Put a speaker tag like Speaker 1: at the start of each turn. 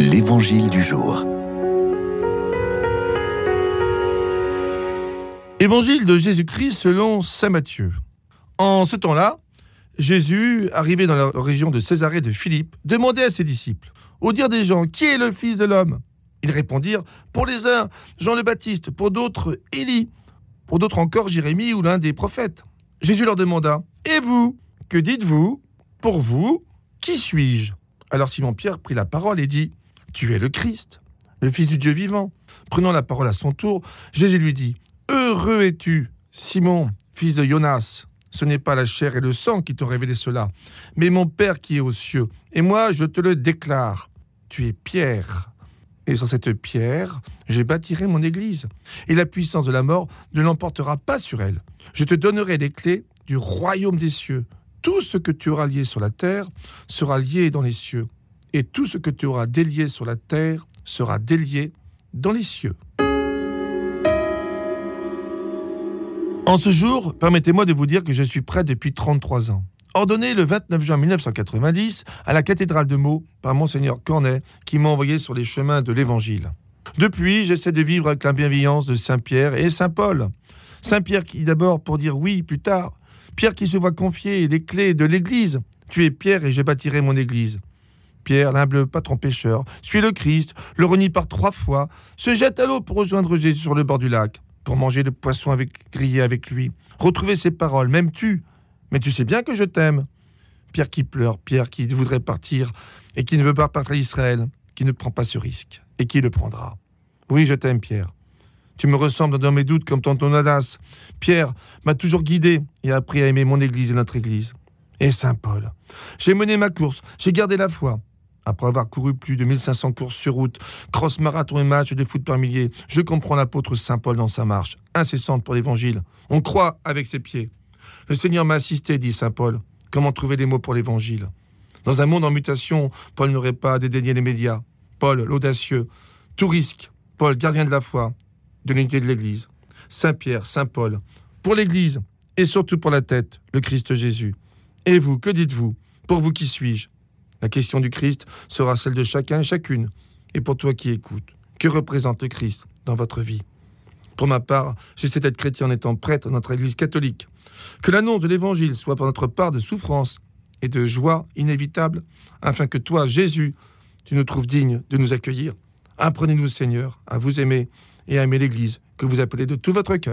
Speaker 1: L'Évangile du jour. Évangile de Jésus-Christ selon Saint Matthieu. En ce temps-là, Jésus, arrivé dans la région de Césarée de Philippe, demandait à ses disciples, au dire des gens, qui est le Fils de l'homme Ils répondirent, pour les uns, Jean le Baptiste, pour d'autres, Élie, pour d'autres encore, Jérémie ou l'un des prophètes. Jésus leur demanda, et vous, que dites-vous Pour vous, qui suis-je Alors Simon-Pierre prit la parole et dit, tu es le Christ, le Fils du Dieu vivant. Prenant la parole à son tour, Jésus lui dit, Heureux es-tu, Simon, fils de Jonas. Ce n'est pas la chair et le sang qui t'ont révélé cela, mais mon Père qui est aux cieux. Et moi, je te le déclare, tu es Pierre. Et sur cette pierre, je bâtirai mon Église. Et la puissance de la mort ne l'emportera pas sur elle. Je te donnerai les clés du royaume des cieux. Tout ce que tu auras lié sur la terre sera lié dans les cieux et tout ce que tu auras délié sur la terre sera délié dans les cieux. En ce jour, permettez-moi de vous dire que je suis prêt depuis 33 ans. Ordonné le 29 juin 1990 à la cathédrale de Meaux par monseigneur Cornet qui m'a envoyé sur les chemins de l'évangile. Depuis, j'essaie de vivre avec la bienveillance de Saint Pierre et Saint Paul. Saint Pierre qui d'abord pour dire oui plus tard, Pierre qui se voit confier les clés de l'Église. Tu es Pierre et je bâtirai mon Église. Pierre, l'humble patron pêcheur, suit le Christ, le renie par trois fois, se jette à l'eau pour rejoindre Jésus sur le bord du lac, pour manger le poisson avec, grillé avec lui, retrouver ses paroles, même tu Mais tu sais bien que je t'aime. Pierre qui pleure, Pierre qui voudrait partir et qui ne veut pas partir Israël, qui ne prend pas ce risque et qui le prendra. Oui, je t'aime, Pierre. Tu me ressembles dans mes doutes comme ton Pierre m'a toujours guidé et a appris à aimer mon Église et notre Église. Et Saint Paul. J'ai mené ma course, j'ai gardé la foi, après avoir couru plus de 1500 courses sur route, cross-marathon et matchs de foot par milliers, je comprends l'apôtre Saint Paul dans sa marche, incessante pour l'Évangile. On croit avec ses pieds. Le Seigneur m'a assisté, dit Saint Paul. Comment trouver des mots pour l'Évangile Dans un monde en mutation, Paul n'aurait pas dédaigné les médias. Paul, l'audacieux. Tout risque. Paul, gardien de la foi, de l'unité de l'Église. Saint Pierre, Saint Paul. Pour l'Église, et surtout pour la tête, le Christ Jésus. Et vous, que dites-vous Pour vous, qui suis-je la question du Christ sera celle de chacun et chacune. Et pour toi qui écoutes, que représente le Christ dans votre vie Pour ma part, j'essaie d'être chrétien en étant prêtre à notre Église catholique. Que l'annonce de l'Évangile soit pour notre part de souffrance et de joie inévitable, afin que toi, Jésus, tu nous trouves dignes de nous accueillir. Apprenez-nous, Seigneur, à vous aimer et à aimer l'Église que vous appelez de tout votre cœur.